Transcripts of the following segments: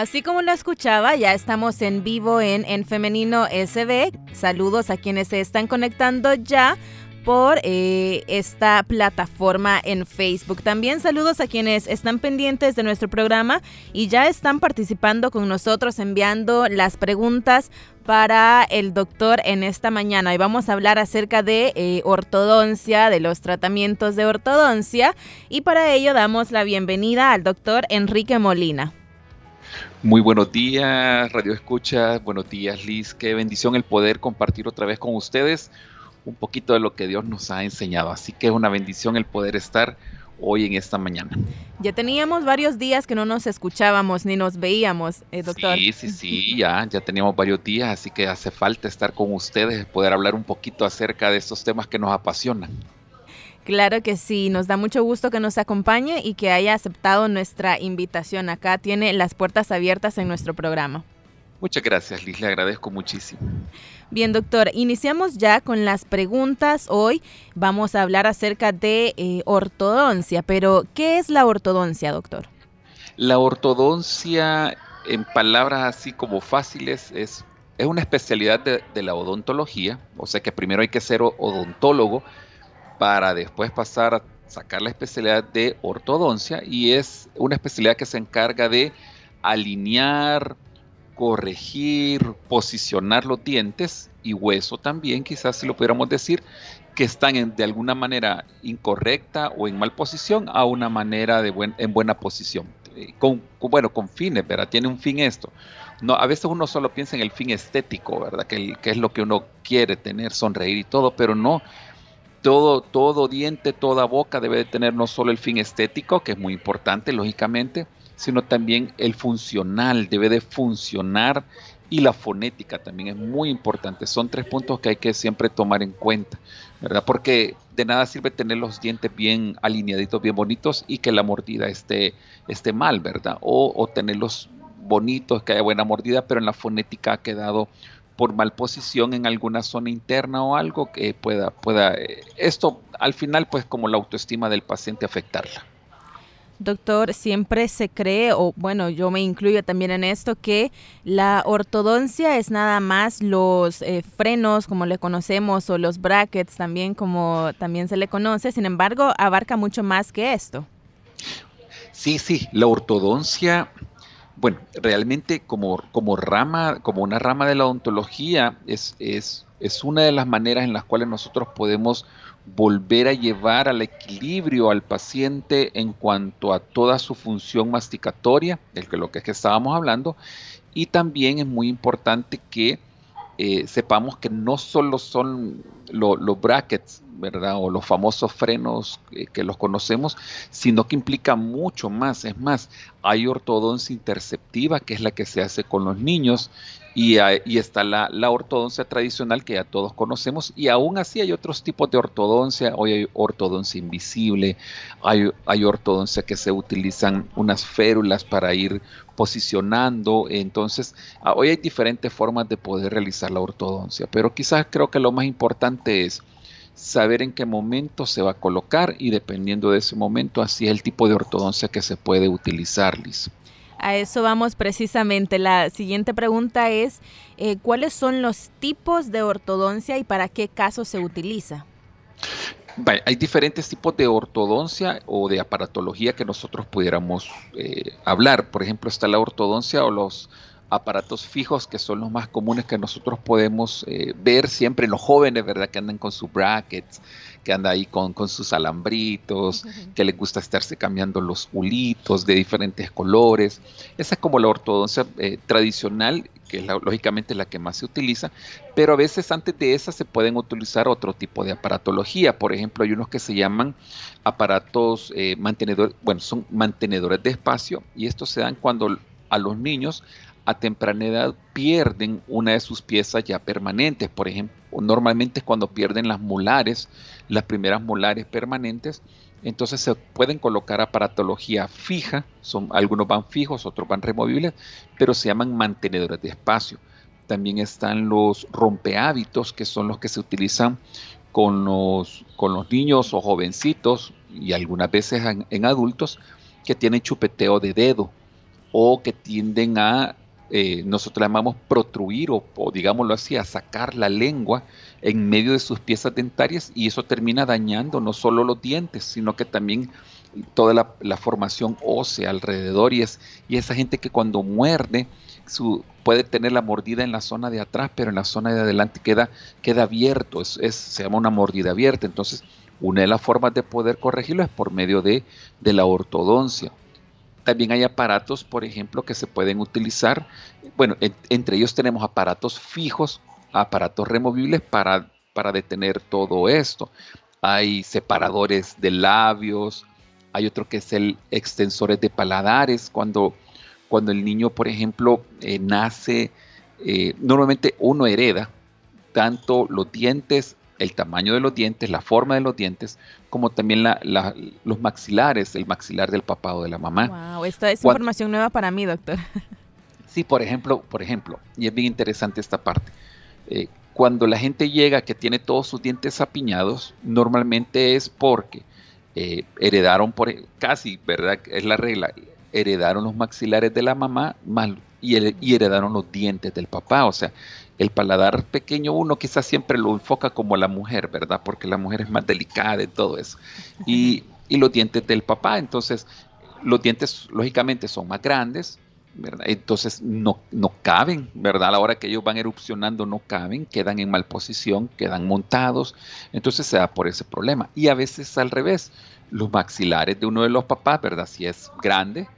Así como lo escuchaba, ya estamos en vivo en, en Femenino SB. Saludos a quienes se están conectando ya por eh, esta plataforma en Facebook. También saludos a quienes están pendientes de nuestro programa y ya están participando con nosotros enviando las preguntas para el doctor en esta mañana. Hoy vamos a hablar acerca de eh, ortodoncia, de los tratamientos de ortodoncia y para ello damos la bienvenida al doctor Enrique Molina. Muy buenos días, Radio Escucha. Buenos días, Liz. Qué bendición el poder compartir otra vez con ustedes un poquito de lo que Dios nos ha enseñado. Así que es una bendición el poder estar hoy en esta mañana. Ya teníamos varios días que no nos escuchábamos ni nos veíamos, eh, doctor. Sí, sí, sí, ya, ya teníamos varios días, así que hace falta estar con ustedes, poder hablar un poquito acerca de estos temas que nos apasionan. Claro que sí, nos da mucho gusto que nos acompañe y que haya aceptado nuestra invitación. Acá tiene las puertas abiertas en nuestro programa. Muchas gracias, Liz, le agradezco muchísimo. Bien, doctor, iniciamos ya con las preguntas. Hoy vamos a hablar acerca de eh, ortodoncia, pero ¿qué es la ortodoncia, doctor? La ortodoncia, en palabras así como fáciles, es, es una especialidad de, de la odontología, o sea que primero hay que ser odontólogo para después pasar a sacar la especialidad de ortodoncia y es una especialidad que se encarga de alinear, corregir, posicionar los dientes y hueso también, quizás si lo pudiéramos decir, que están de alguna manera incorrecta o en mal posición a una manera de en buena posición. Eh, bueno, con fines, ¿verdad? Tiene un fin esto. No, a veces uno solo piensa en el fin estético, ¿verdad? Que es lo que uno quiere tener, sonreír y todo, pero no, todo, todo diente, toda boca debe de tener no solo el fin estético, que es muy importante, lógicamente, sino también el funcional, debe de funcionar y la fonética también es muy importante. Son tres puntos que hay que siempre tomar en cuenta, ¿verdad? Porque de nada sirve tener los dientes bien alineaditos, bien bonitos y que la mordida esté, esté mal, ¿verdad? O, o tenerlos bonitos, que haya buena mordida, pero en la fonética ha quedado por malposición en alguna zona interna o algo que pueda, pueda, eh, esto al final pues como la autoestima del paciente afectarla. Doctor, siempre se cree, o bueno, yo me incluyo también en esto, que la ortodoncia es nada más los eh, frenos, como le conocemos, o los brackets también, como también se le conoce. Sin embargo, abarca mucho más que esto. Sí, sí, la ortodoncia bueno, realmente como, como rama, como una rama de la odontología, es, es, es una de las maneras en las cuales nosotros podemos volver a llevar al equilibrio al paciente en cuanto a toda su función masticatoria, el lo que es que estábamos hablando, y también es muy importante que eh, sepamos que no solo son los brackets, ¿verdad? O los famosos frenos que los conocemos, sino que implica mucho más. Es más, hay ortodoncia interceptiva, que es la que se hace con los niños, y, está la, ortodoncia tradicional que ya todos conocemos, y aún así hay otros tipos de ortodoncia. Hoy hay ortodoncia invisible, hay, hay ortodoncia que se utilizan unas férulas para ir posicionando. Entonces, ah, hoy hay diferentes formas de poder realizar la ortodoncia, pero quizás creo que lo más importante es saber en qué momento se va a colocar y dependiendo de ese momento, así es el tipo de ortodoncia que se puede utilizar, Liz. A eso vamos precisamente. La siguiente pregunta es, eh, ¿cuáles son los tipos de ortodoncia y para qué casos se utiliza? hay diferentes tipos de ortodoncia o de aparatología que nosotros pudiéramos eh, hablar. Por ejemplo, está la ortodoncia o los aparatos fijos que son los más comunes que nosotros podemos eh, ver siempre en los jóvenes, ¿verdad? Que andan con sus brackets, que andan ahí con, sus alambritos, que les gusta estarse cambiando los hulitos de diferentes colores. Esa es como la ortodoncia eh, tradicional, que es lógicamente la que más se utiliza, pero a veces antes de esa se pueden utilizar otro tipo de aparatología. Por ejemplo, hay unos que se llaman aparatos eh, mantenedores, bueno, son mantenedores de espacio y estos se dan cuando a los niños a temprana edad pierden una de sus piezas ya permanentes. Por ejemplo, normalmente cuando pierden las molares, las primeras molares permanentes, entonces se pueden colocar aparatología fija, son, algunos van fijos, otros van removibles, pero se llaman mantenedores de espacio. También están los rompehábitos, que son los que se utilizan con los, con los niños o jovencitos y algunas veces en adultos que tienen chupeteo de dedo o que tienden a eh, nosotros llamamos protruir o, digámoslo así, a sacar la lengua en medio de sus piezas dentarias y eso termina dañando no solo los dientes, sino que también toda la, formación ósea alrededor y, es, y esa gente que cuando muerde su, puede tener la mordida en la zona de atrás, pero en la zona de adelante queda, queda abierto, es, se llama una mordida abierta. Entonces, una de las formas de poder corregirlo es por medio de, de la ortodoncia. También hay aparatos, por ejemplo, que se pueden utilizar. Bueno, entre ellos tenemos aparatos fijos, aparatos removibles para, para detener todo esto. Hay separadores de labios, hay otro que es el extensores de paladares. Cuando, cuando el niño, por ejemplo, eh, nace, eh, normalmente uno hereda tanto los dientes el tamaño de los dientes, la forma de los dientes, como también los maxilares, el maxilar del papá o de la mamá. Wow, esta es información nueva para mí, doctor. Sí, por ejemplo, por ejemplo, y es bien interesante esta parte. Eh, cuando la gente llega que tiene todos sus dientes apiñados, normalmente es porque eh, heredaron por casi, ¿verdad? Es la regla. Heredaron los maxilares de la mamá y, y heredaron los dientes del papá. O sea, el paladar pequeño uno quizás siempre lo enfoca como la mujer, ¿verdad? Porque la mujer es más delicada y todo eso. Y, los dientes del papá, entonces los dientes lógicamente son más grandes, ¿verdad? Entonces no, no caben, ¿verdad? A la hora que ellos van erupcionando no caben, quedan en mal posición, quedan montados, entonces se da por ese problema. Y a veces al revés, los maxilares de uno de los papás, ¿verdad? Si es grande,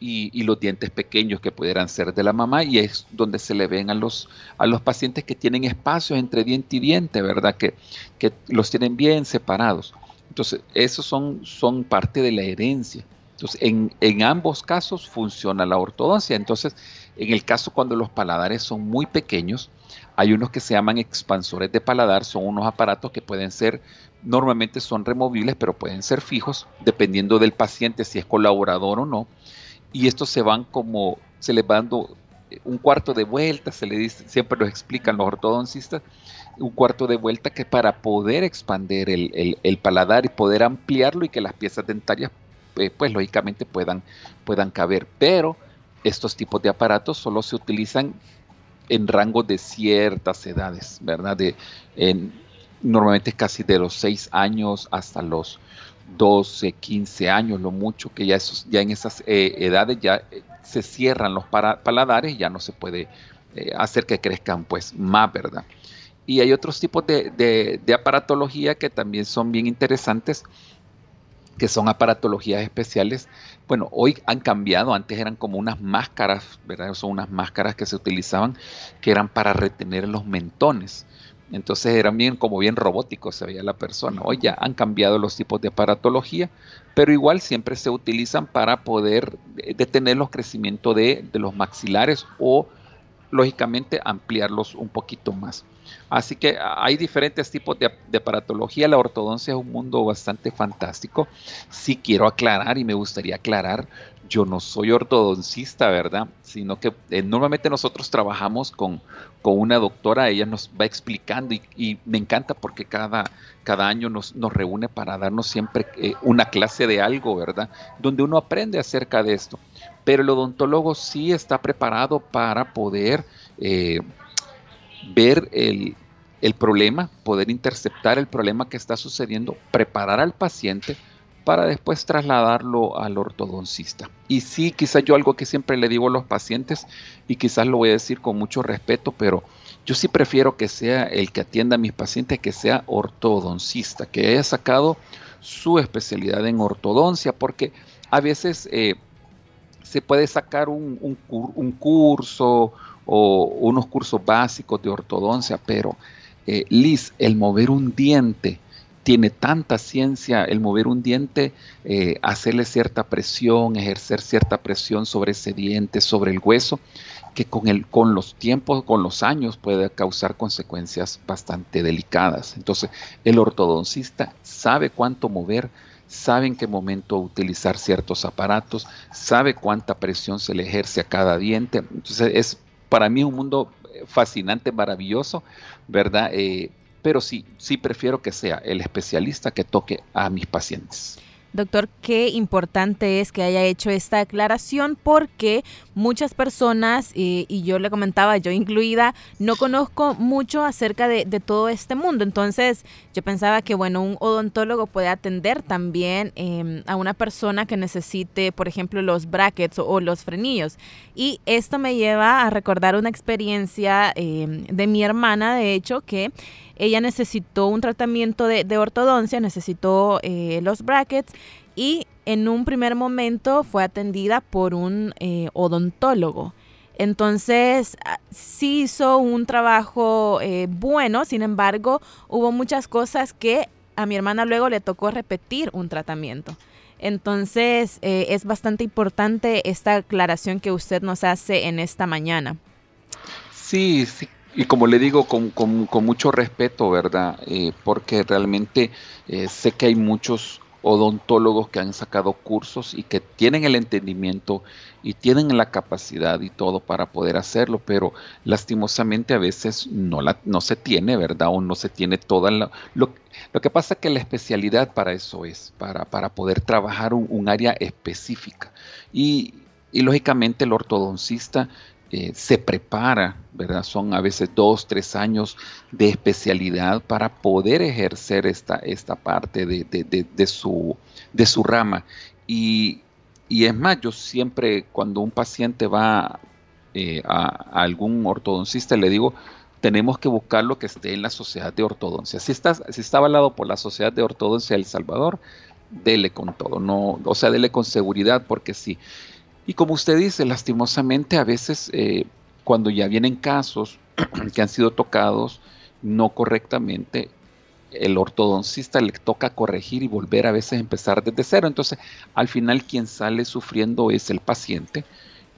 y, los dientes pequeños que pudieran ser de la mamá y es donde se le ven a los, a los pacientes que tienen espacios entre diente y diente, ¿verdad? Que, que los tienen bien separados. Entonces, esos son, son parte de la herencia. Entonces, en, en, ambos casos funciona la ortodoncia. Entonces, en el caso cuando los paladares son muy pequeños, hay unos que se llaman expansores de paladar, son unos aparatos que pueden ser, normalmente son removibles, pero pueden ser fijos, dependiendo del paciente si es colaborador o no y estos se van como, se les va dando un cuarto de vuelta, se le dice, siempre lo explican los ortodoncistas, un cuarto de vuelta que para poder expandir el, paladar y poder ampliarlo y que las piezas dentarias, eh, pues lógicamente puedan, puedan caber. Pero estos tipos de aparatos solo se utilizan en rangos de ciertas edades, ¿verdad? De, en, normalmente casi de los 6 años hasta los 12, 15 años, lo mucho, que ya, esos, ya en esas eh, edades ya eh, se cierran los paladares y ya no se puede eh, hacer que crezcan pues más, ¿verdad? Y hay otros tipos de, aparatología que también son bien interesantes, que son aparatologías especiales. Bueno, hoy han cambiado, antes eran como unas máscaras, ¿verdad? Son unas máscaras que se utilizaban que eran para retener los mentones. Entonces eran bien como bien robóticos, se veía la persona. Hoy ya han cambiado los tipos de aparatología, pero igual siempre se utilizan para poder eh, detener los crecimientos de, los maxilares o lógicamente ampliarlos un poquito más. Así que hay diferentes tipos de, de, aparatología. La ortodoncia es un mundo bastante fantástico. Sí quiero aclarar y me gustaría aclarar yo no soy ortodoncista, ¿verdad? Sino que eh, normalmente nosotros trabajamos con, con, una doctora, ella nos va explicando y, me encanta porque cada, cada año nos, nos, reúne para darnos siempre eh, una clase de algo, ¿verdad? Donde uno aprende acerca de esto. Pero el odontólogo sí está preparado para poder eh, ver el, el problema, poder interceptar el problema que está sucediendo, preparar al paciente para después trasladarlo al ortodoncista. Y sí, quizás yo algo que siempre le digo a los pacientes, y quizás lo voy a decir con mucho respeto, pero yo sí prefiero que sea el que atienda a mis pacientes, que sea ortodoncista, que haya sacado su especialidad en ortodoncia, porque a veces eh, se puede sacar un, curso o unos cursos básicos de ortodoncia, pero eh, Liz, el mover un diente, tiene tanta ciencia el mover un diente, eh, hacerle cierta presión, ejercer cierta presión sobre ese diente, sobre el hueso, que con, el, con los tiempos, con los años puede causar consecuencias bastante delicadas. Entonces, el ortodoncista sabe cuánto mover, sabe en qué momento utilizar ciertos aparatos, sabe cuánta presión se le ejerce a cada diente. Entonces, es para mí un mundo fascinante, maravilloso, ¿verdad? Eh, pero sí, sí prefiero que sea el especialista que toque a mis pacientes. Doctor, qué importante es que haya hecho esta aclaración porque muchas personas, y yo le comentaba, yo incluida, no conozco mucho acerca de, todo este mundo. Entonces yo pensaba que, bueno, un odontólogo puede atender también em, a una persona que necesite, por ejemplo, los brackets o, los frenillos. Y esto me lleva a recordar una experiencia em, de mi hermana, de hecho, que ella necesitó un tratamiento de, ortodoncia, necesitó eh, los brackets y en un primer momento fue atendida por un eh, odontólogo. Entonces, ah, sí hizo un trabajo eh, bueno, sin embargo, hubo muchas cosas que a mi hermana luego le tocó repetir un tratamiento. Entonces, es bastante importante esta aclaración que usted nos hace en esta mañana. Sí, sí, y como le digo, con, mucho respeto, ¿verdad? Eh, porque realmente eh, sé que hay muchos odontólogos que han sacado cursos y que tienen el entendimiento y tienen la capacidad y todo para poder hacerlo, pero lastimosamente a veces no, la, no se tiene, ¿verdad? O no se tiene toda la... Lo, lo que pasa es que la especialidad para eso es, para, para poder trabajar un, área específica. Y, y lógicamente el ortodoncista eh, se prepara, ¿verdad? Son a veces dos, tres años de especialidad para poder ejercer esta, esta parte de, su, de su rama. Y, es más, yo siempre cuando un paciente va eh, a, algún ortodoncista le digo, tenemos que buscar lo que esté en la sociedad de ortodoncia. Si está, si está avalado por la sociedad de ortodoncia de El Salvador, dele con todo, no, o sea, dele con seguridad, porque si y como usted dice, lastimosamente a veces eh, cuando ya vienen casos que han sido tocados no correctamente, el ortodoncista le toca corregir y volver a veces a empezar desde cero. Entonces, al final quien sale sufriendo es el paciente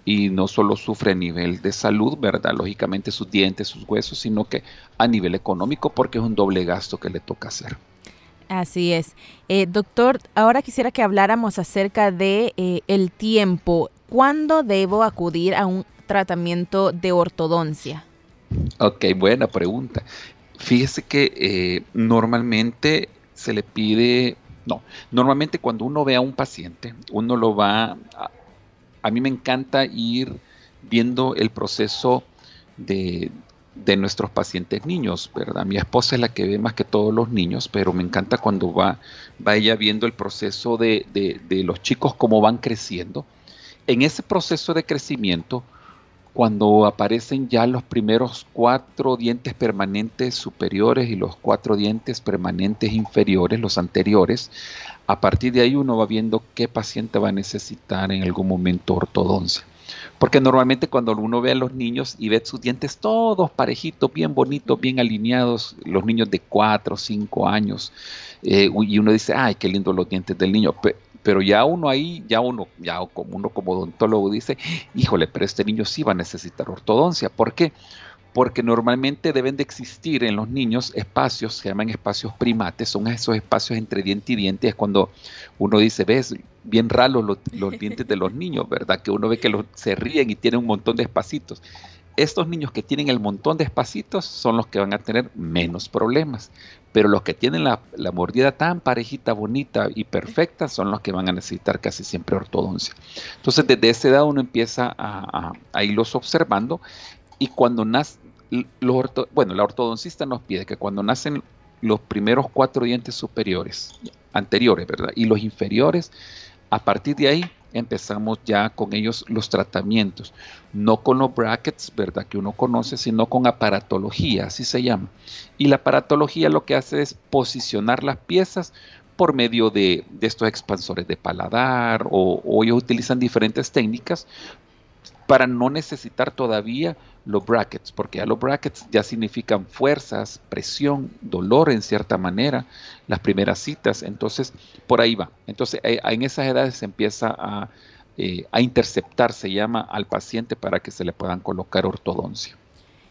y no solo sufre a nivel de salud, ¿verdad? Lógicamente sus dientes, sus huesos, sino que a nivel económico porque es un doble gasto que le toca hacer. Así es. Eh, doctor, ahora quisiera que habláramos acerca de eh, el tiempo. ¿Cuándo debo acudir a un tratamiento de ortodoncia? Ok, buena pregunta. Fíjese que eh, normalmente se le pide, no, normalmente cuando uno ve a un paciente, uno lo va, a, a mí me encanta ir viendo el proceso de, de nuestros pacientes niños, ¿verdad? Mi esposa es la que ve más que todos los niños, pero me encanta cuando va, va ella viendo el proceso de, de, los chicos, cómo van creciendo. En ese proceso de crecimiento, cuando aparecen ya los primeros cuatro dientes permanentes superiores y los cuatro dientes permanentes inferiores, los anteriores, a partir de ahí uno va viendo qué paciente va a necesitar en algún momento ortodoncia. Porque normalmente cuando uno ve a los niños y ve sus dientes todos parejitos, bien bonitos, bien alineados, los niños de 4 o 5 años, eh, y uno dice, ay, qué lindo los dientes del niño. Ya uno ahí, ya uno, ya como uno como odontólogo dice, híjole, pero este niño sí va a necesitar ortodoncia. ¿Por qué? porque normalmente deben de existir en los niños espacios, se llaman espacios primates, son esos espacios entre diente y diente, es cuando uno dice, ves, bien raros los, dientes de los niños, ¿verdad? Que uno ve que los, se ríen y tienen un montón de espacitos. Estos niños que tienen el montón de espacitos son los que van a tener menos problemas, pero los que tienen la, mordida tan parejita, bonita y perfecta son los que van a necesitar casi siempre ortodoncia. Entonces, desde esa edad uno empieza a, a irlos observando y cuando nace, bueno, la ortodoncista nos pide que cuando nacen los primeros cuatro dientes superiores, anteriores, ¿verdad? Y los inferiores, a partir de ahí empezamos ya con ellos los tratamientos, no con los brackets, ¿verdad? Que uno conoce, sino con aparatología, así se llama. Y la aparatología lo que hace es posicionar las piezas por medio de, estos expansores de paladar o, o ellos utilizan diferentes técnicas para no necesitar todavía los brackets, porque ya los brackets ya significan fuerzas, presión, dolor en cierta manera, las primeras citas, entonces por ahí va. Entonces eh, en esas edades se empieza a, eh, a interceptar, se llama al paciente para que se le puedan colocar ortodoncia.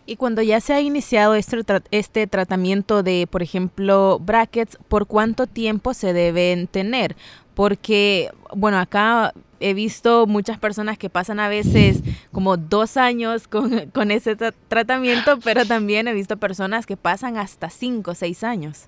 Y cuando ya se ha iniciado este, este, tratamiento de, por ejemplo, brackets, ¿por cuánto tiempo se deben tener? Porque, bueno, acá he visto muchas personas que pasan a veces como dos años con, ese tratamiento, pero también he visto personas que pasan hasta cinco o seis años.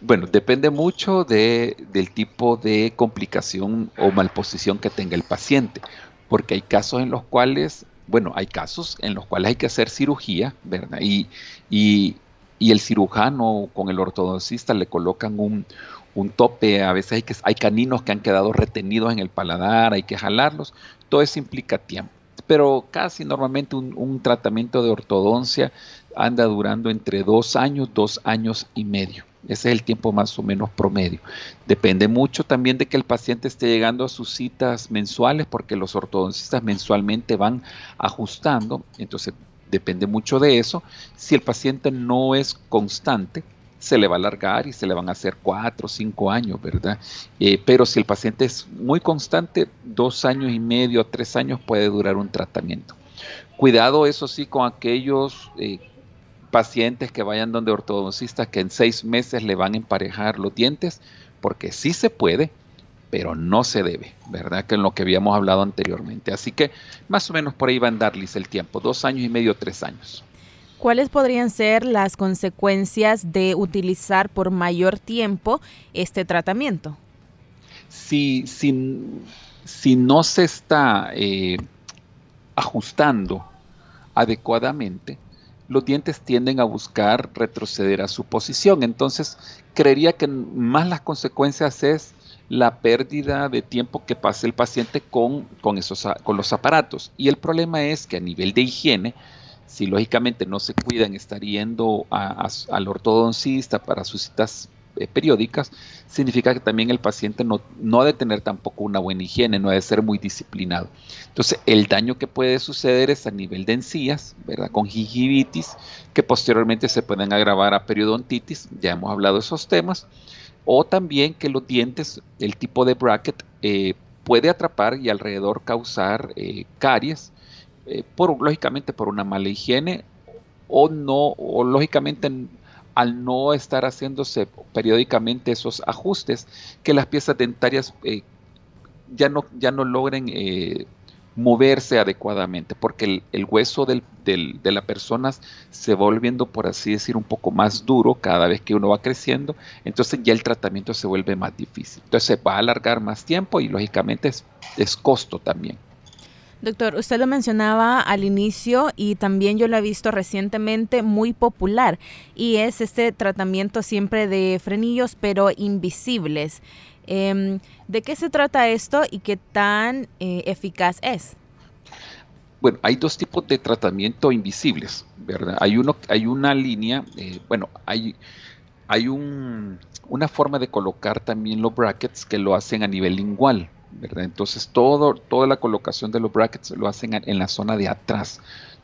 Bueno, depende mucho de, del tipo de complicación o malposición que tenga el paciente, porque hay casos en los cuales, bueno, hay casos en los cuales hay que hacer cirugía, ¿verdad? Y, y, y el cirujano con el ortodoncista le colocan un, un tope, a veces hay, que, hay caninos que han quedado retenidos en el paladar, hay que jalarlos, todo eso implica tiempo. Pero casi normalmente un, tratamiento de ortodoncia anda durando entre dos años, dos años y medio. Ese es el tiempo más o menos promedio. Depende mucho también de que el paciente esté llegando a sus citas mensuales, porque los ortodoncistas mensualmente van ajustando. Entonces, depende mucho de eso. Si el paciente no es constante, se le va a alargar y se le van a hacer cuatro o cinco años, ¿verdad? Eh, pero si el paciente es muy constante, dos años y medio, tres años puede durar un tratamiento. Cuidado, eso sí, con aquellos eh, pacientes que vayan donde ortodoncistas que en seis meses le van a emparejar los dientes, porque sí se puede, pero no se debe, ¿verdad? Que en lo que habíamos hablado anteriormente. Así que más o menos por ahí va a andarles el tiempo, dos años y medio, tres años. ¿Cuáles podrían ser las consecuencias de utilizar por mayor tiempo este tratamiento? Si, si, no se está eh, ajustando adecuadamente, los dientes tienden a buscar retroceder a su posición. Entonces, creería que más las consecuencias es la pérdida de tiempo que pasa el paciente con, con, esos, con los aparatos. Y el problema es que a nivel de higiene, si lógicamente no se cuidan, estar yendo al ortodoncista para sus citas eh, periódicas, significa que también el paciente no, no ha de tener tampoco una buena higiene, no ha de ser muy disciplinado. Entonces, el daño que puede suceder es a nivel de encías, ¿verdad? Con gingivitis, que posteriormente se pueden agravar a periodontitis, ya hemos hablado de esos temas, o también que los dientes, el tipo de bracket, eh, puede atrapar y alrededor causar eh, caries, eh, por, lógicamente por una mala higiene o no, o lógicamente al no estar haciéndose periódicamente esos ajustes, que las piezas dentarias eh, ya, no, ya no logren eh, moverse adecuadamente, porque el, hueso del, de la persona se va volviendo, por así decir, un poco más duro cada vez que uno va creciendo, entonces ya el tratamiento se vuelve más difícil. Entonces va a alargar más tiempo y lógicamente es, es costo también. Doctor, usted lo mencionaba al inicio y también yo lo he visto recientemente muy popular y es este tratamiento siempre de frenillos pero invisibles. Em, ¿De qué se trata esto y qué tan eh, eficaz es? Bueno, hay dos tipos de tratamiento invisibles, ¿verdad? Hay, uno, hay una línea, eh, bueno, hay, hay un, una forma de colocar también los brackets que lo hacen a nivel lingual, entonces todo, toda la colocación de los brackets lo hacen en la zona de atrás,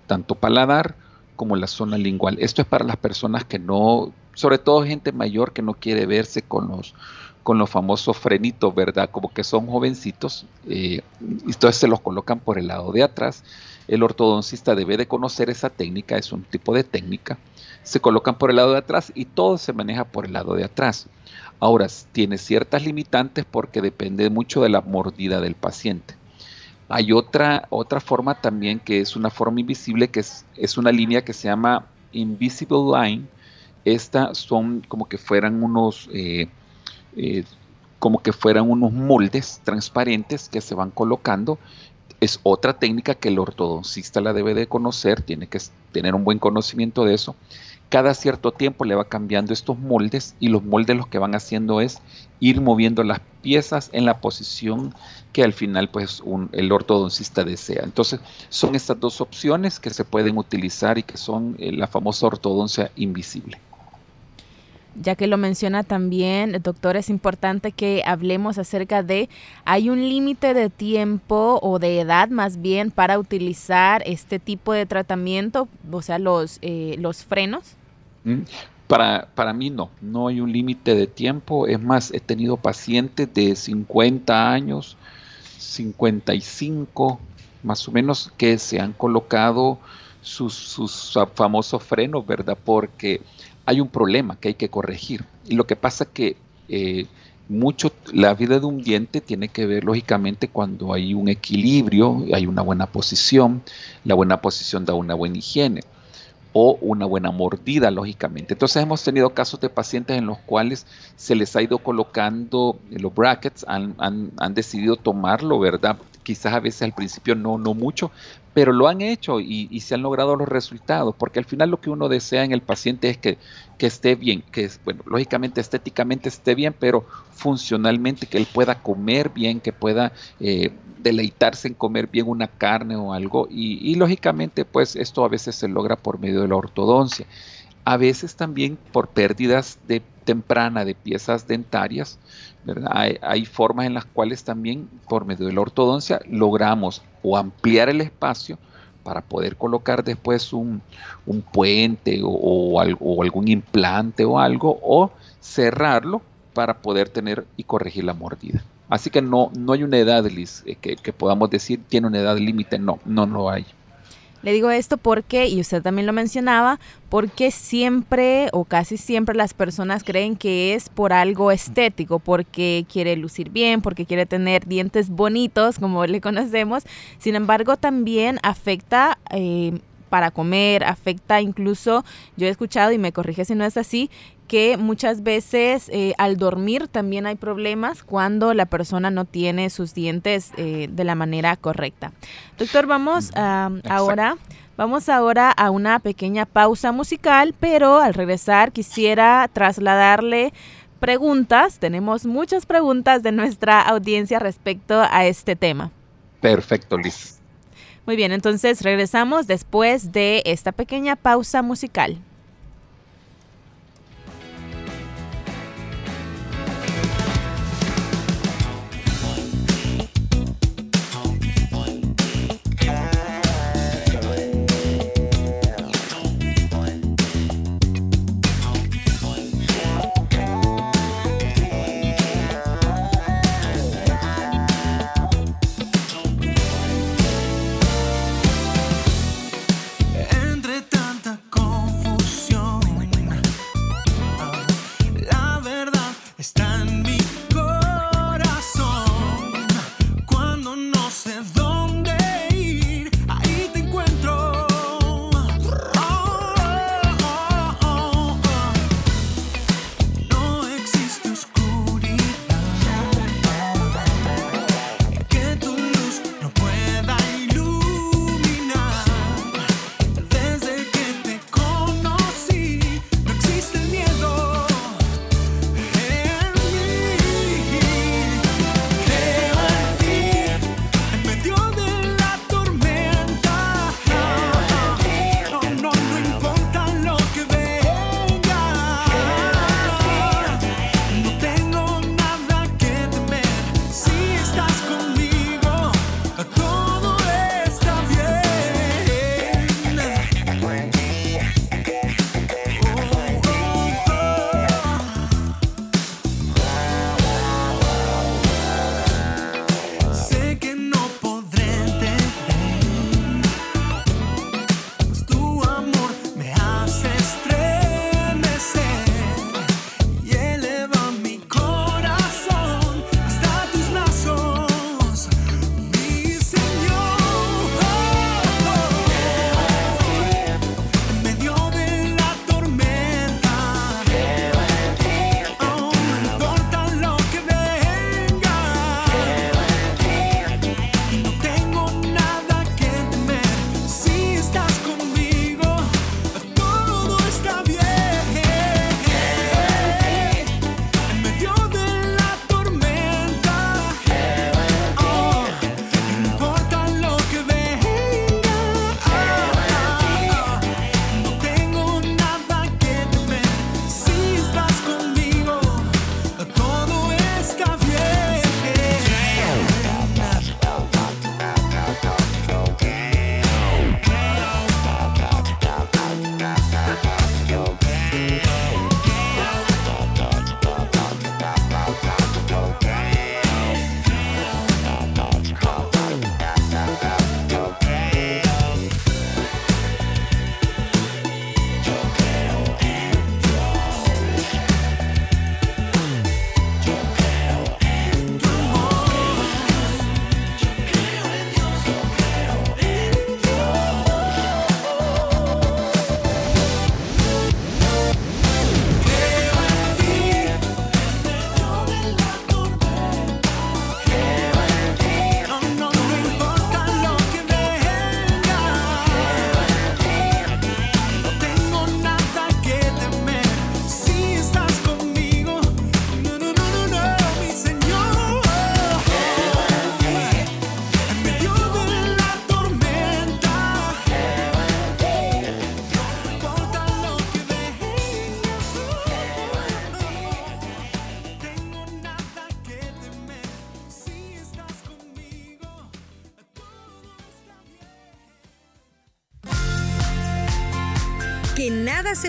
tanto paladar como la zona lingual. Esto es para las personas que no, sobre todo gente mayor que no quiere verse con los, con los famosos frenitos, ¿verdad? Como que son jovencitos, eh, entonces se los colocan por el lado de atrás. El ortodoncista debe de conocer esa técnica, es un tipo de técnica. Se colocan por el lado de atrás y todo se maneja por el lado de atrás. Ahora, tiene ciertas limitantes porque depende mucho de la mordida del paciente. Hay otra, otra forma también que es una forma invisible, que es, es una línea que se llama Invisible Line. Estas son como que fueran unos, eh, eh, como que fueran unos moldes transparentes que se van colocando. Es otra técnica que el ortodoncista la debe de conocer, tiene que tener un buen conocimiento de eso cada cierto tiempo le va cambiando estos moldes y los moldes lo que van haciendo es ir moviendo las piezas en la posición que al final pues el ortodoncista desea. Entonces son estas dos opciones que se pueden utilizar y que son eh, la famosa ortodoncia invisible. Ya que lo menciona también, doctor, es importante que hablemos acerca de, ¿hay un límite de tiempo o de edad más bien para utilizar este tipo de tratamiento, o sea, los, eh, los frenos? Mm, para, para mí no, no hay un límite de tiempo. Es más, he tenido pacientes de 50 años, 55 más o menos, que se han colocado sus, sus famosos frenos, ¿verdad? Porque hay un problema que hay que corregir. Y lo que pasa que eh, mucho la vida de un diente tiene que ver lógicamente cuando hay un equilibrio, hay una buena posición, la buena posición da una buena higiene o una buena mordida, lógicamente. Entonces hemos tenido casos de pacientes en los cuales se les ha ido colocando los brackets, han, han decidido tomarlo, ¿verdad? Quizás a veces al principio no, no mucho, pero lo han hecho y, se han logrado los resultados, porque al final lo que uno desea en el paciente es que, esté bien, que bueno, lógicamente estéticamente esté bien, pero funcionalmente que él pueda comer bien, que pueda eh, deleitarse en comer bien una carne o algo, y, lógicamente pues esto a veces se logra por medio de la ortodoncia. A veces también por pérdidas de temprana de piezas dentarias, hay, hay, formas en las cuales también por medio de la ortodoncia logramos o ampliar el espacio para poder colocar después un, puente o, algún implante o algo, o cerrarlo para poder tener y corregir la mordida. Así que no, no hay una edad, Liz, eh, que, podamos decir tiene una edad límite, no, no lo hay. Le digo esto porque, y usted también lo mencionaba, porque siempre o casi siempre las personas creen que es por algo estético, porque quiere lucir bien, porque quiere tener dientes bonitos, como le conocemos. Sin embargo, también afecta... Eh, para comer, afecta incluso, yo he escuchado y me corrige si no es así, que muchas veces eh, al dormir también hay problemas cuando la persona no tiene sus dientes eh, de la manera correcta. Doctor, vamos ahora. Vamos ahora a una pequeña pausa musical, pero al regresar quisiera trasladarle preguntas. Tenemos muchas preguntas de nuestra audiencia respecto a este tema. Perfecto, Liz. Muy bien, entonces regresamos después de esta pequeña pausa musical. Yeah.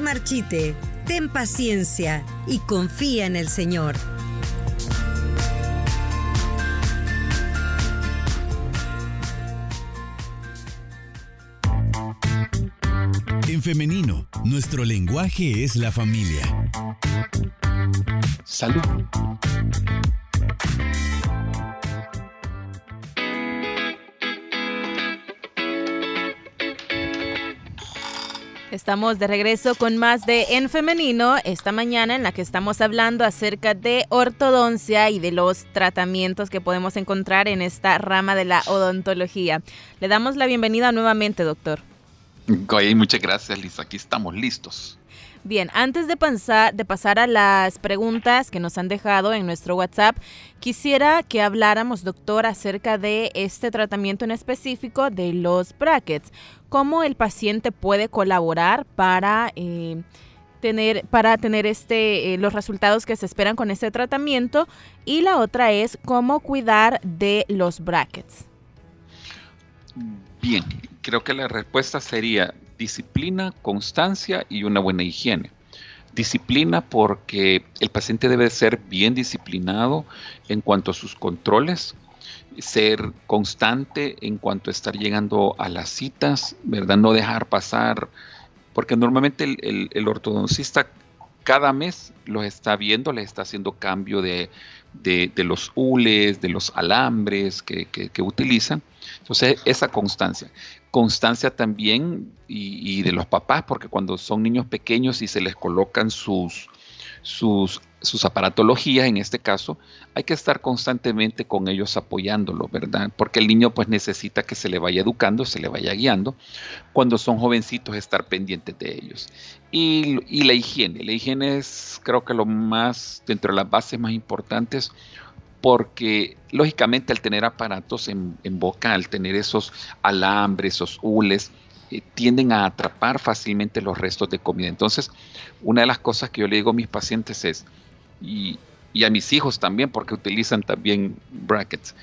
Marchite. Ten paciencia y confía en el Señor. En femenino, nuestro lenguaje es la familia. Salud. Estamos de regreso con más de En Femenino esta mañana en la que estamos hablando acerca de ortodoncia y de los tratamientos que podemos encontrar en esta rama de la odontología. Le damos la bienvenida nuevamente, doctor. muchas gracias, Lisa. Aquí estamos listos. Bien, antes de pasar, a las preguntas que nos han dejado en nuestro WhatsApp, quisiera que habláramos, doctor, acerca de este tratamiento en específico de los brackets. ¿Cómo el paciente puede colaborar para... Eh, tener para tener este eh, los resultados que se esperan con este tratamiento y la otra es cómo cuidar de los brackets. Bien, creo que la respuesta sería disciplina, constancia y una buena higiene. Disciplina porque el paciente debe ser bien disciplinado en cuanto a sus controles, ser constante en cuanto a estar llegando a las citas, ¿verdad? No dejar pasar, porque normalmente el, ortodoncista cada mes los está viendo, les está haciendo cambio de, los hules, de los alambres que utilizan. Entonces, esa constancia constancia también y, de los papás, porque cuando son niños pequeños y se les colocan sus, sus, sus aparatologías, en este caso, hay que estar constantemente con ellos apoyándolos, ¿verdad? Porque el niño pues necesita que se le vaya educando, se le vaya guiando. Cuando son jovencitos, estar pendientes de ellos. Y, y la higiene, la higiene es creo que lo más, dentro de las bases más importantes, porque lógicamente al tener aparatos en, boca, al tener esos alambres, esos hules, eh, tienden a atrapar fácilmente los restos de comida. Entonces, una de las cosas que yo le digo a mis pacientes es, y, y a mis hijos también, porque utilizan también brackets,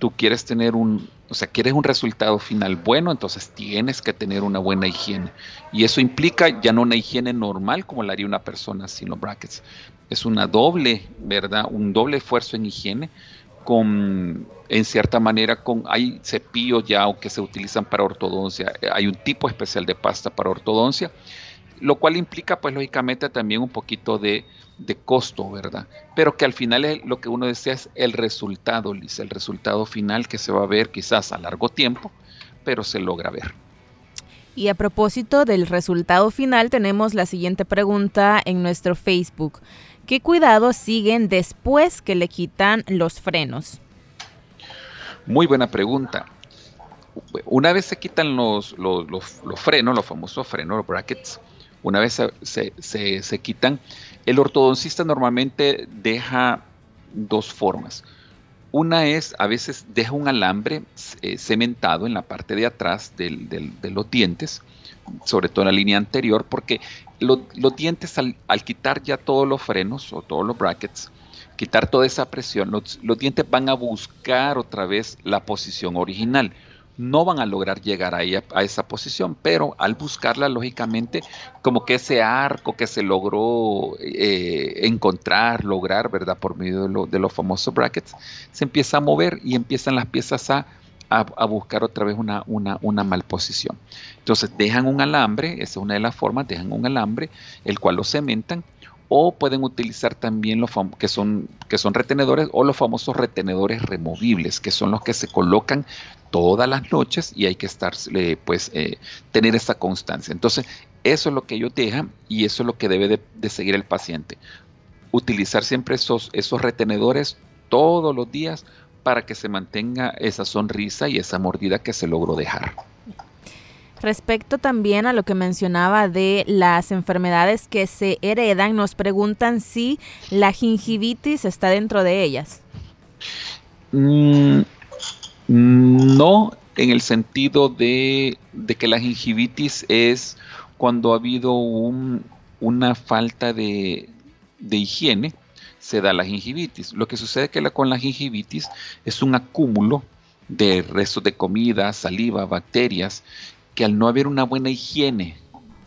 tú quieres tener un, o sea, quieres un resultado final bueno, entonces tienes que tener una buena higiene. Y eso implica ya no una higiene normal como la haría una persona sin los brackets. Es una doble, ¿verdad? Un doble esfuerzo en higiene con, en cierta manera, con, hay cepillos ya que se utilizan para ortodoncia, hay un tipo especial de pasta para ortodoncia, lo cual implica, pues, lógicamente también un poquito de de costo, ¿verdad? Pero que al final lo que uno desea es el resultado, Liz, el resultado final que se va a ver quizás a largo tiempo, pero se logra ver. Y a propósito del resultado final, tenemos la siguiente pregunta en nuestro Facebook. ¿Qué cuidados siguen después que le quitan los frenos? Muy buena pregunta. Una vez se quitan los, los, frenos, los famosos frenos, los brackets, una vez se, se quitan, el ortodoncista normalmente deja dos formas. Una es, a veces deja un alambre eh, cementado en la parte de atrás de los dientes, sobre todo en la línea anterior, porque los dientes al, quitar ya todos los frenos o todos los brackets, quitar toda esa presión, los dientes van a buscar otra vez la posición original no van a lograr llegar ahí a, esa posición, pero al buscarla, lógicamente, como que ese arco que se logró eh, encontrar, lograr, ¿verdad? Por medio de, los famosos brackets, se empieza a mover y empiezan las piezas a, buscar otra vez una, una, una mal posición. Entonces dejan un alambre, esa es una de las formas, dejan un alambre, el cual lo cementan, o pueden utilizar también los que son, que son retenedores o los famosos retenedores removibles, que son los que se colocan todas las noches y hay que estar, pues, eh, tener esa constancia. Entonces, eso es lo que ellos dejan y eso es lo que debe de, seguir el paciente. Utilizar siempre esos, esos retenedores todos los días para que se mantenga esa sonrisa y esa mordida que se logró dejar. Respecto también a lo que mencionaba de las enfermedades que se heredan, nos preguntan si la gingivitis está dentro de ellas. Mm, no, en el sentido de, que la gingivitis es cuando ha habido una falta de, higiene, se da la gingivitis. Lo que sucede que con la gingivitis es un acúmulo de restos de comida, saliva, bacterias que al no haber una buena higiene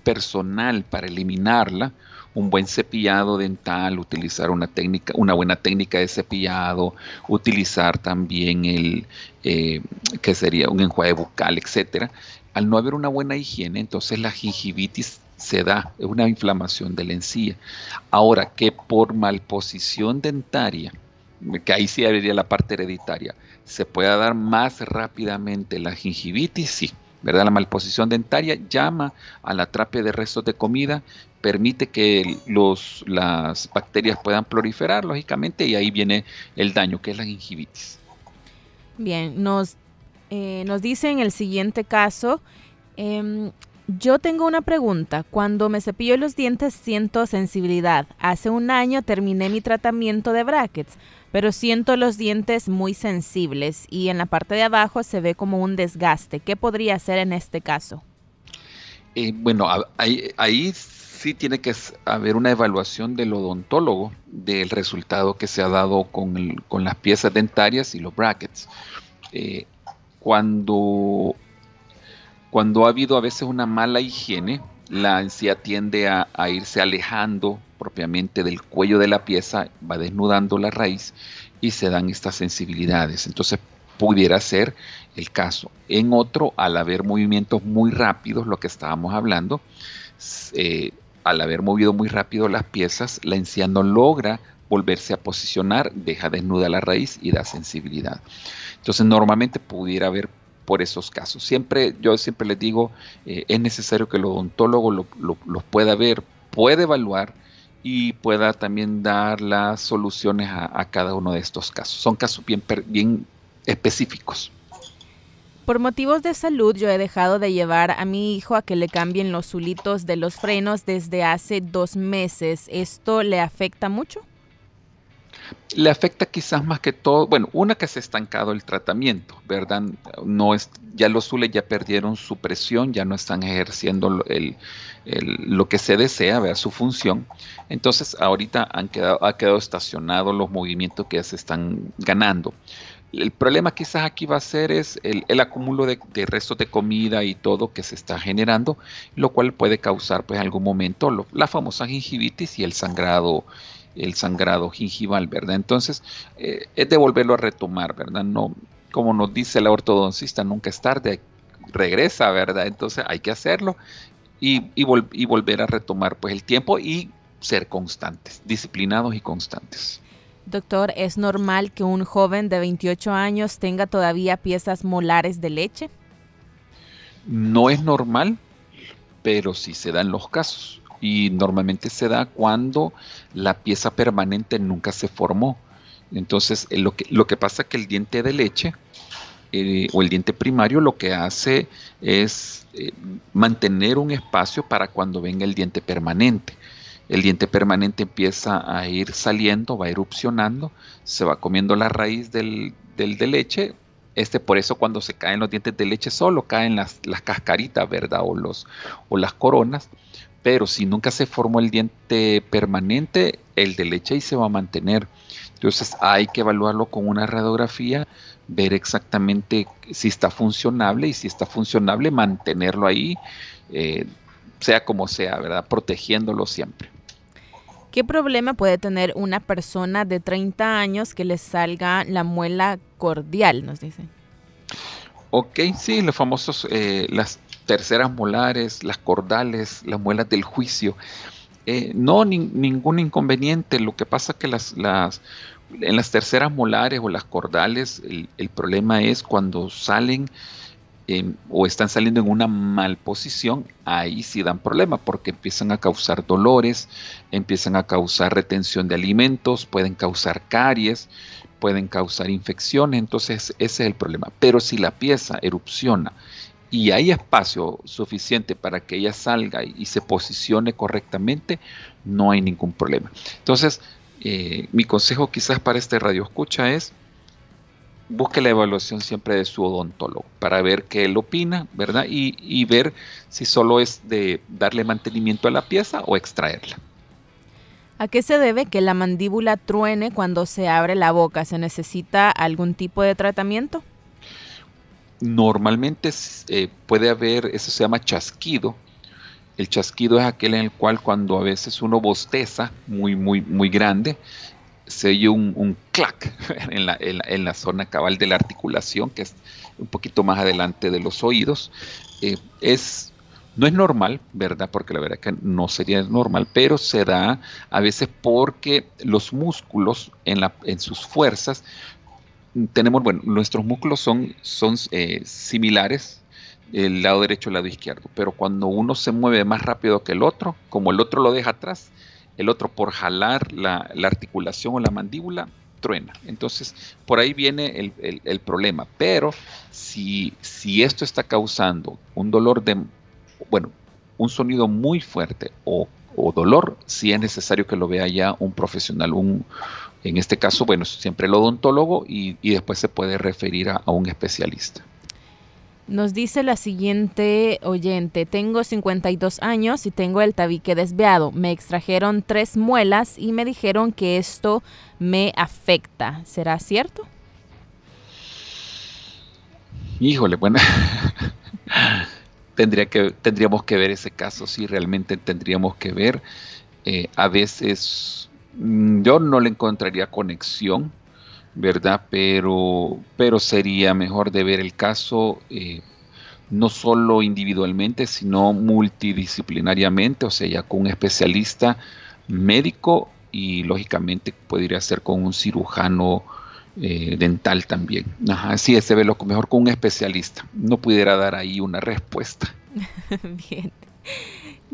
personal para eliminarla, un buen cepillado dental, utilizar una técnica, una buena técnica de cepillado, utilizar también el eh, que sería un enjuague bucal, etcétera. Al no haber una buena higiene, entonces la gingivitis se da, es una inflamación de la encía. Ahora que por malposición dentaria, que ahí sí habría la parte hereditaria, se pueda dar más rápidamente la gingivitis, sí, ¿verdad? La malposición dentaria llama a la atrape de restos de comida, permite que los, las bacterias puedan proliferar, lógicamente, y ahí viene el daño, que es la gingivitis. Bien, nos, eh, nos dice en el siguiente caso, em, yo tengo una pregunta. Cuando me cepillo los dientes siento sensibilidad. Hace un año terminé mi tratamiento de brackets, pero siento los dientes muy sensibles y en la parte de abajo se ve como un desgaste. ¿Qué podría hacer en este caso? Eh, bueno, ahí, sí tiene que haber una evaluación del odontólogo del resultado que se ha dado con, con las piezas dentarias y los brackets. Eh, cuando cuando ha habido a veces una mala higiene, la encía tiende a, irse alejando propiamente del cuello de la pieza, va desnudando la raíz y se dan estas sensibilidades. Entonces pudiera ser el caso. En otro, al haber movimientos muy rápidos, lo que estábamos hablando, eh, al haber movido muy rápido las piezas, la encía no logra volverse a posicionar, deja desnuda la raíz y da sensibilidad. Entonces normalmente pudiera haber por esos casos. Siempre, yo siempre les digo, eh, es necesario que el odontólogo los lo, pueda ver, pueda evaluar y pueda también dar las soluciones a, cada uno de estos casos. Son casos bien, bien específicos. Por motivos de salud, yo he dejado de llevar a mi hijo a que le cambien los zulitos de los frenos desde hace dos meses. ¿Esto le afecta mucho? Le afecta quizás más que todo, bueno, una que se ha estancado el tratamiento, ¿verdad? No es, ya los zules ya perdieron su presión, ya no están ejerciendo el, lo que se desea, ¿verdad? su función. Entonces, ahorita han quedado, ha quedado estacionado los movimientos que se están ganando. El problema quizás aquí va a ser es el, acúmulo de, restos de comida y todo que se está generando, lo cual puede causar pues en algún momento la famosa gingivitis y el sangrado el sangrado gingival, ¿verdad? Entonces, eh, es de volverlo a retomar, ¿verdad? No, como nos dice la ortodoncista, nunca es tarde, regresa, ¿verdad? Entonces hay que hacerlo y, y, volver a retomar pues el tiempo y ser constantes, disciplinados y constantes. Doctor, ¿es normal que un joven de 28 años tenga todavía piezas molares de leche? No es normal, pero sí se dan los casos y normalmente se da cuando la pieza permanente nunca se formó. Entonces, eh, lo que, lo que pasa es que el diente de leche eh, o el diente primario lo que hace es eh, mantener un espacio para cuando venga el diente permanente. El diente permanente empieza a ir saliendo, va erupcionando, se va comiendo la raíz del, del de leche. Este, por eso cuando se caen los dientes de leche solo caen las, las cascaritas, ¿verdad? O, los, o las coronas pero si nunca se formó el diente permanente, el de leche ahí se va a mantener. Entonces hay que evaluarlo con una radiografía, ver exactamente si está funcionable y si está funcionable, mantenerlo ahí, eh, sea como sea, ¿verdad? Protegiéndolo siempre. ¿Qué problema puede tener una persona de 30 años que le salga la muela cordial, nos dicen? Ok, sí, los famosos, eh, las terceras molares, las cordales, las muelas del juicio. Eh, no, ningún inconveniente. Lo que pasa que las, las, en las terceras molares o las cordales, el, problema es cuando salen o están saliendo en una mal posición, ahí sí dan problema porque empiezan a causar dolores, empiezan a causar retención de alimentos, pueden causar caries, pueden causar infecciones, entonces ese es el problema. Pero si la pieza erupciona y hay espacio suficiente para que ella salga y, se posicione correctamente, no hay ningún problema. Entonces, eh, mi consejo quizás para este radio escucha es busque la evaluación siempre de su odontólogo para ver qué él opina, ¿verdad? Y, y ver si solo es de darle mantenimiento a la pieza o extraerla. ¿A qué se debe que la mandíbula truene cuando se abre la boca? ¿Se necesita algún tipo de tratamiento? Normalmente eh, puede haber, eso se llama chasquido, El chasquido es aquel en el cual cuando a veces uno bosteza muy, muy, muy grande, se oye un, clac en la, en, la, zona cabal de la articulación, que es un poquito más adelante de los oídos. Eh, es, no es normal, ¿verdad? Porque la verdad que no sería normal, pero se da a veces porque los músculos en, la, en sus fuerzas, tenemos, bueno, nuestros músculos son, son eh, similares, el lado derecho y el lado izquierdo, pero cuando uno se mueve más rápido que el otro, como el otro lo deja atrás, el otro por jalar la, articulación o la mandíbula, truena. Entonces, por ahí viene el, problema. Pero si, si esto está causando un dolor de, bueno, un sonido muy fuerte o, dolor, sí es necesario que lo vea ya un profesional, un, en este caso, bueno, siempre el odontólogo y, después se puede referir a un especialista. Nos dice la siguiente oyente, tengo 52 años y tengo el tabique desviado. Me extrajeron tres muelas y me dijeron que esto me afecta. ¿Será cierto? Híjole, bueno, Tendría que, tendríamos que ver ese caso, sí, realmente tendríamos que ver. Eh, a veces yo no le encontraría conexión ¿verdad? Pero, pero sería mejor de ver el caso eh, no solo individualmente, sino multidisciplinariamente, o sea, ya con un especialista médico y lógicamente podría ser con un cirujano eh, dental también. Ajá, sí, se ve lo mejor con un especialista. No pudiera dar ahí una respuesta. Bien.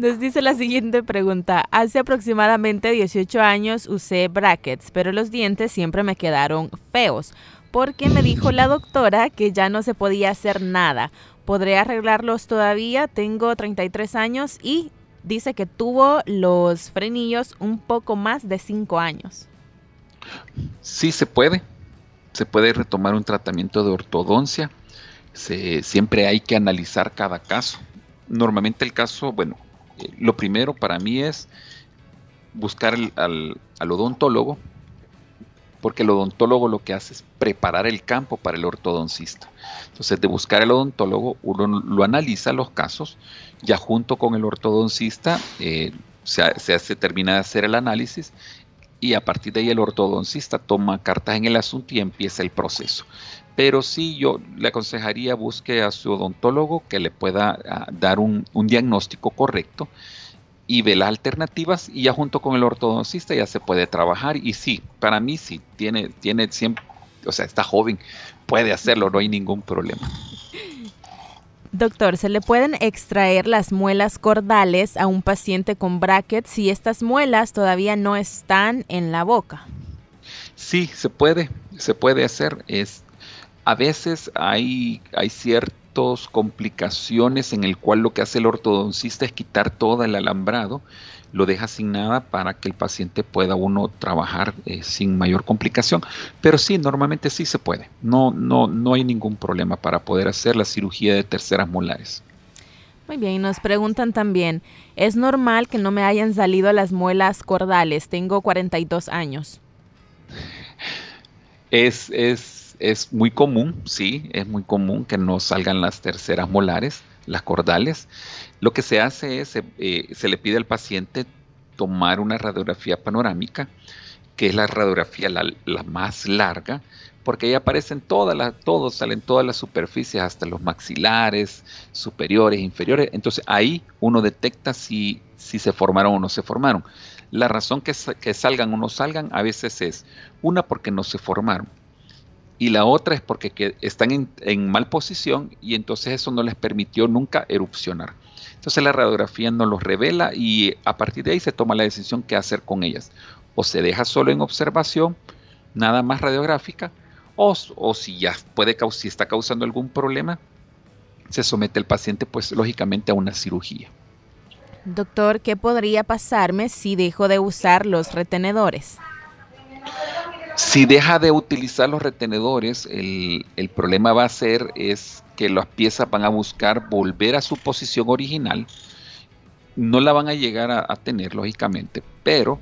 Nos dice la siguiente pregunta. Hace aproximadamente 18 años usé brackets, pero los dientes siempre me quedaron feos, porque me dijo la doctora que ya no se podía hacer nada. ¿Podré arreglarlos todavía? Tengo 33 años y dice que tuvo los frenillos un poco más de 5 años. Sí, se puede. Se puede retomar un tratamiento de ortodoncia. siempre hay que analizar cada caso. Normalmente el caso, bueno, lo primero para mí es buscar al, odontólogo, porque el odontólogo lo que hace es preparar el campo para el ortodoncista. Entonces, de buscar al odontólogo, uno lo analiza los casos, ya junto con el ortodoncista eh, se, se, termina de hacer el análisis y a partir de ahí el ortodoncista toma cartas en el asunto y empieza el proceso. Pero sí, yo le aconsejaría busque a su odontólogo que le pueda ah, dar un, diagnóstico correcto y ve las alternativas y ya junto con el ortodoncista ya se puede trabajar. Y sí, para mí sí, tiene, tiene siempre, o sea, está joven, puede hacerlo, no hay ningún problema. Doctor, ¿se le pueden extraer las muelas cordales a un paciente con brackets si estas muelas todavía no están en la boca? Sí, se puede, se puede hacer. Es, a veces hay, hay ciertas complicaciones en el cual lo que hace el ortodoncista es quitar todo el alambrado, lo deja sin nada para que el paciente pueda uno trabajar eh, sin mayor complicación. Pero sí, normalmente sí se puede. No, no, no hay ningún problema para poder hacer la cirugía de terceras molares. Muy bien, y nos preguntan también, ¿es normal que no me hayan salido las muelas cordales? Tengo 42 años. Es, es es muy común, sí, es muy común que no salgan las terceras molares, las cordales. Lo que se hace es, eh, se le pide al paciente tomar una radiografía panorámica, que es la radiografía la, más larga, porque ahí aparecen todas las, todos, salen todas las superficies, hasta los maxilares, superiores, inferiores. Entonces ahí uno detecta si, si se formaron o no se formaron. La razón que, que salgan o no salgan a veces es una porque no se formaron y la otra es porque están en, mal posición y entonces eso no les permitió nunca erupcionar. Entonces la radiografía no los revela y a partir de ahí se toma la decisión qué hacer con ellas. O se deja solo en observación, nada más radiográfica, o, si ya puede si está causando algún problema, se somete el paciente pues lógicamente a una cirugía. Doctor, ¿qué podría pasarme si dejo de usar los retenedores? Si deja de utilizar los retenedores, el, problema va a ser es que las piezas van a buscar volver a su posición original. No la van a llegar a, tener, lógicamente, pero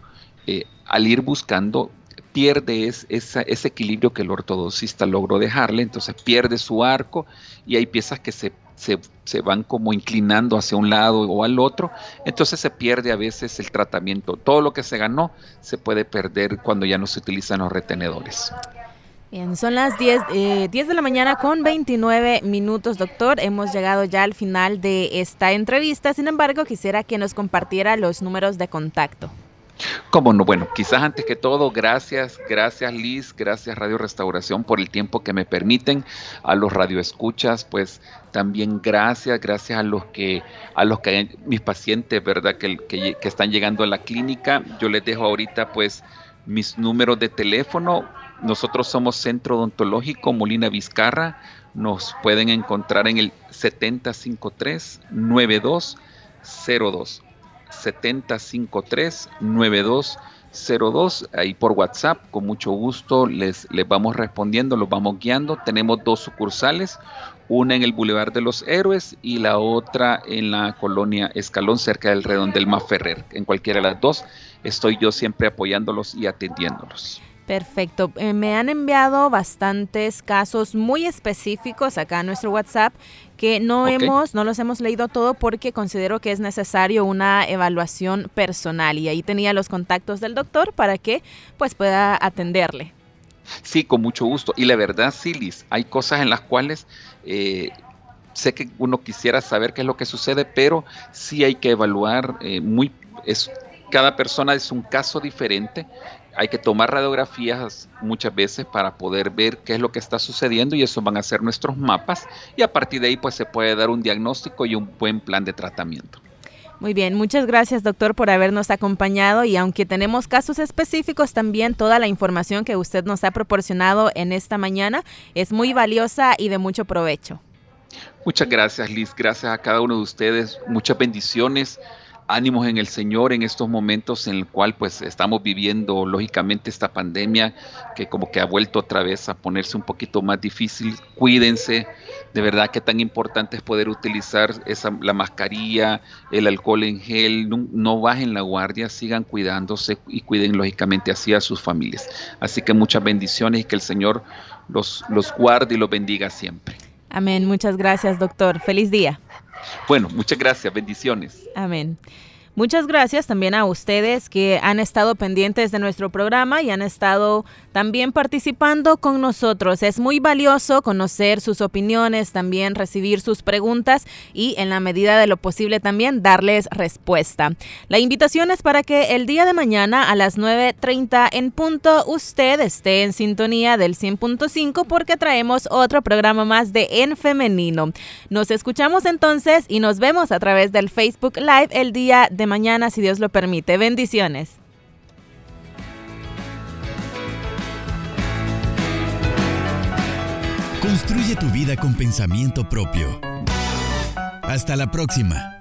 eh, al ir buscando pierde ese equilibrio que el ortodoncista logró dejarle, entonces pierde su arco y hay piezas que se, se, se, van como inclinando hacia un lado o al otro, entonces se pierde a veces el tratamiento. Todo lo que se ganó se puede perder cuando ya no se utilizan los retenedores. Bien, son las 10, eh, de la mañana con 29 minutos, doctor. Hemos llegado ya al final de esta entrevista. Sin embargo, quisiera que nos compartiera los números de contacto. Cómo no, bueno, quizás antes que todo, gracias, gracias Liz, gracias Radio Restauración por el tiempo que me permiten, a los radioescuchas, pues también gracias, gracias a los que, a los que, mis pacientes, ¿verdad? Que, que, que están llegando a la clínica, yo les dejo ahorita pues mis números de teléfono, nosotros somos Centro Odontológico Molina Vizcarra. Nos pueden encontrar en el 7053-9202. 7053-9202. Ahí por WhatsApp, con mucho gusto les, les vamos respondiendo, los vamos guiando. Tenemos dos sucursales, una en el Boulevard de los Héroes y la otra en la colonia Escalón, cerca del Redondel Ferrer. En cualquiera de las dos estoy yo siempre apoyándolos y atendiéndolos. Perfecto. Eh, me han enviado bastantes casos muy específicos acá en nuestro WhatsApp que no hemos, no los hemos leído todo porque considero que es necesario una evaluación personal y ahí tenía los contactos del doctor para que pues pueda atenderle. Sí, con mucho gusto. Y la verdad, Silis, hay cosas en las cuales eh, sé que uno quisiera saber qué es lo que sucede, pero sí hay que evaluar eh, muy es cada persona es un caso diferente hay que tomar radiografías muchas veces para poder ver qué es lo que está sucediendo y eso van a ser nuestros mapas y a partir de ahí pues se puede dar un diagnóstico y un buen plan de tratamiento. Muy bien, muchas gracias doctor por habernos acompañado y aunque tenemos casos específicos también toda la información que usted nos ha proporcionado en esta mañana es muy valiosa y de mucho provecho. Muchas gracias Liz, gracias a cada uno de ustedes, muchas bendiciones ánimos en el Señor en estos momentos en el cual pues estamos viviendo lógicamente esta pandemia que como que ha vuelto otra vez a ponerse un poquito más difícil. Cuídense, de verdad que tan importante es poder utilizar esa, la mascarilla, el alcohol en gel, no, bajen la guardia, sigan cuidándose y cuiden lógicamente así a sus familias. Así que muchas bendiciones y que el Señor los, los guarde y los bendiga siempre. Amén, muchas gracias doctor. Feliz día. Bueno, muchas gracias, bendiciones. Amén. Muchas gracias también a ustedes que han estado pendientes de nuestro programa y han estado también participando con nosotros. Es muy valioso conocer sus opiniones, también recibir sus preguntas y en la medida de lo posible también darles respuesta. La invitación es para que el día de mañana a las 9.30 en punto usted esté en sintonía del 100.5 porque traemos otro programa más de En Femenino. Nos escuchamos entonces y nos vemos a través del Facebook Live el día de mañana si Dios lo permite. Bendiciones. Construye tu vida con pensamiento propio. Hasta la próxima.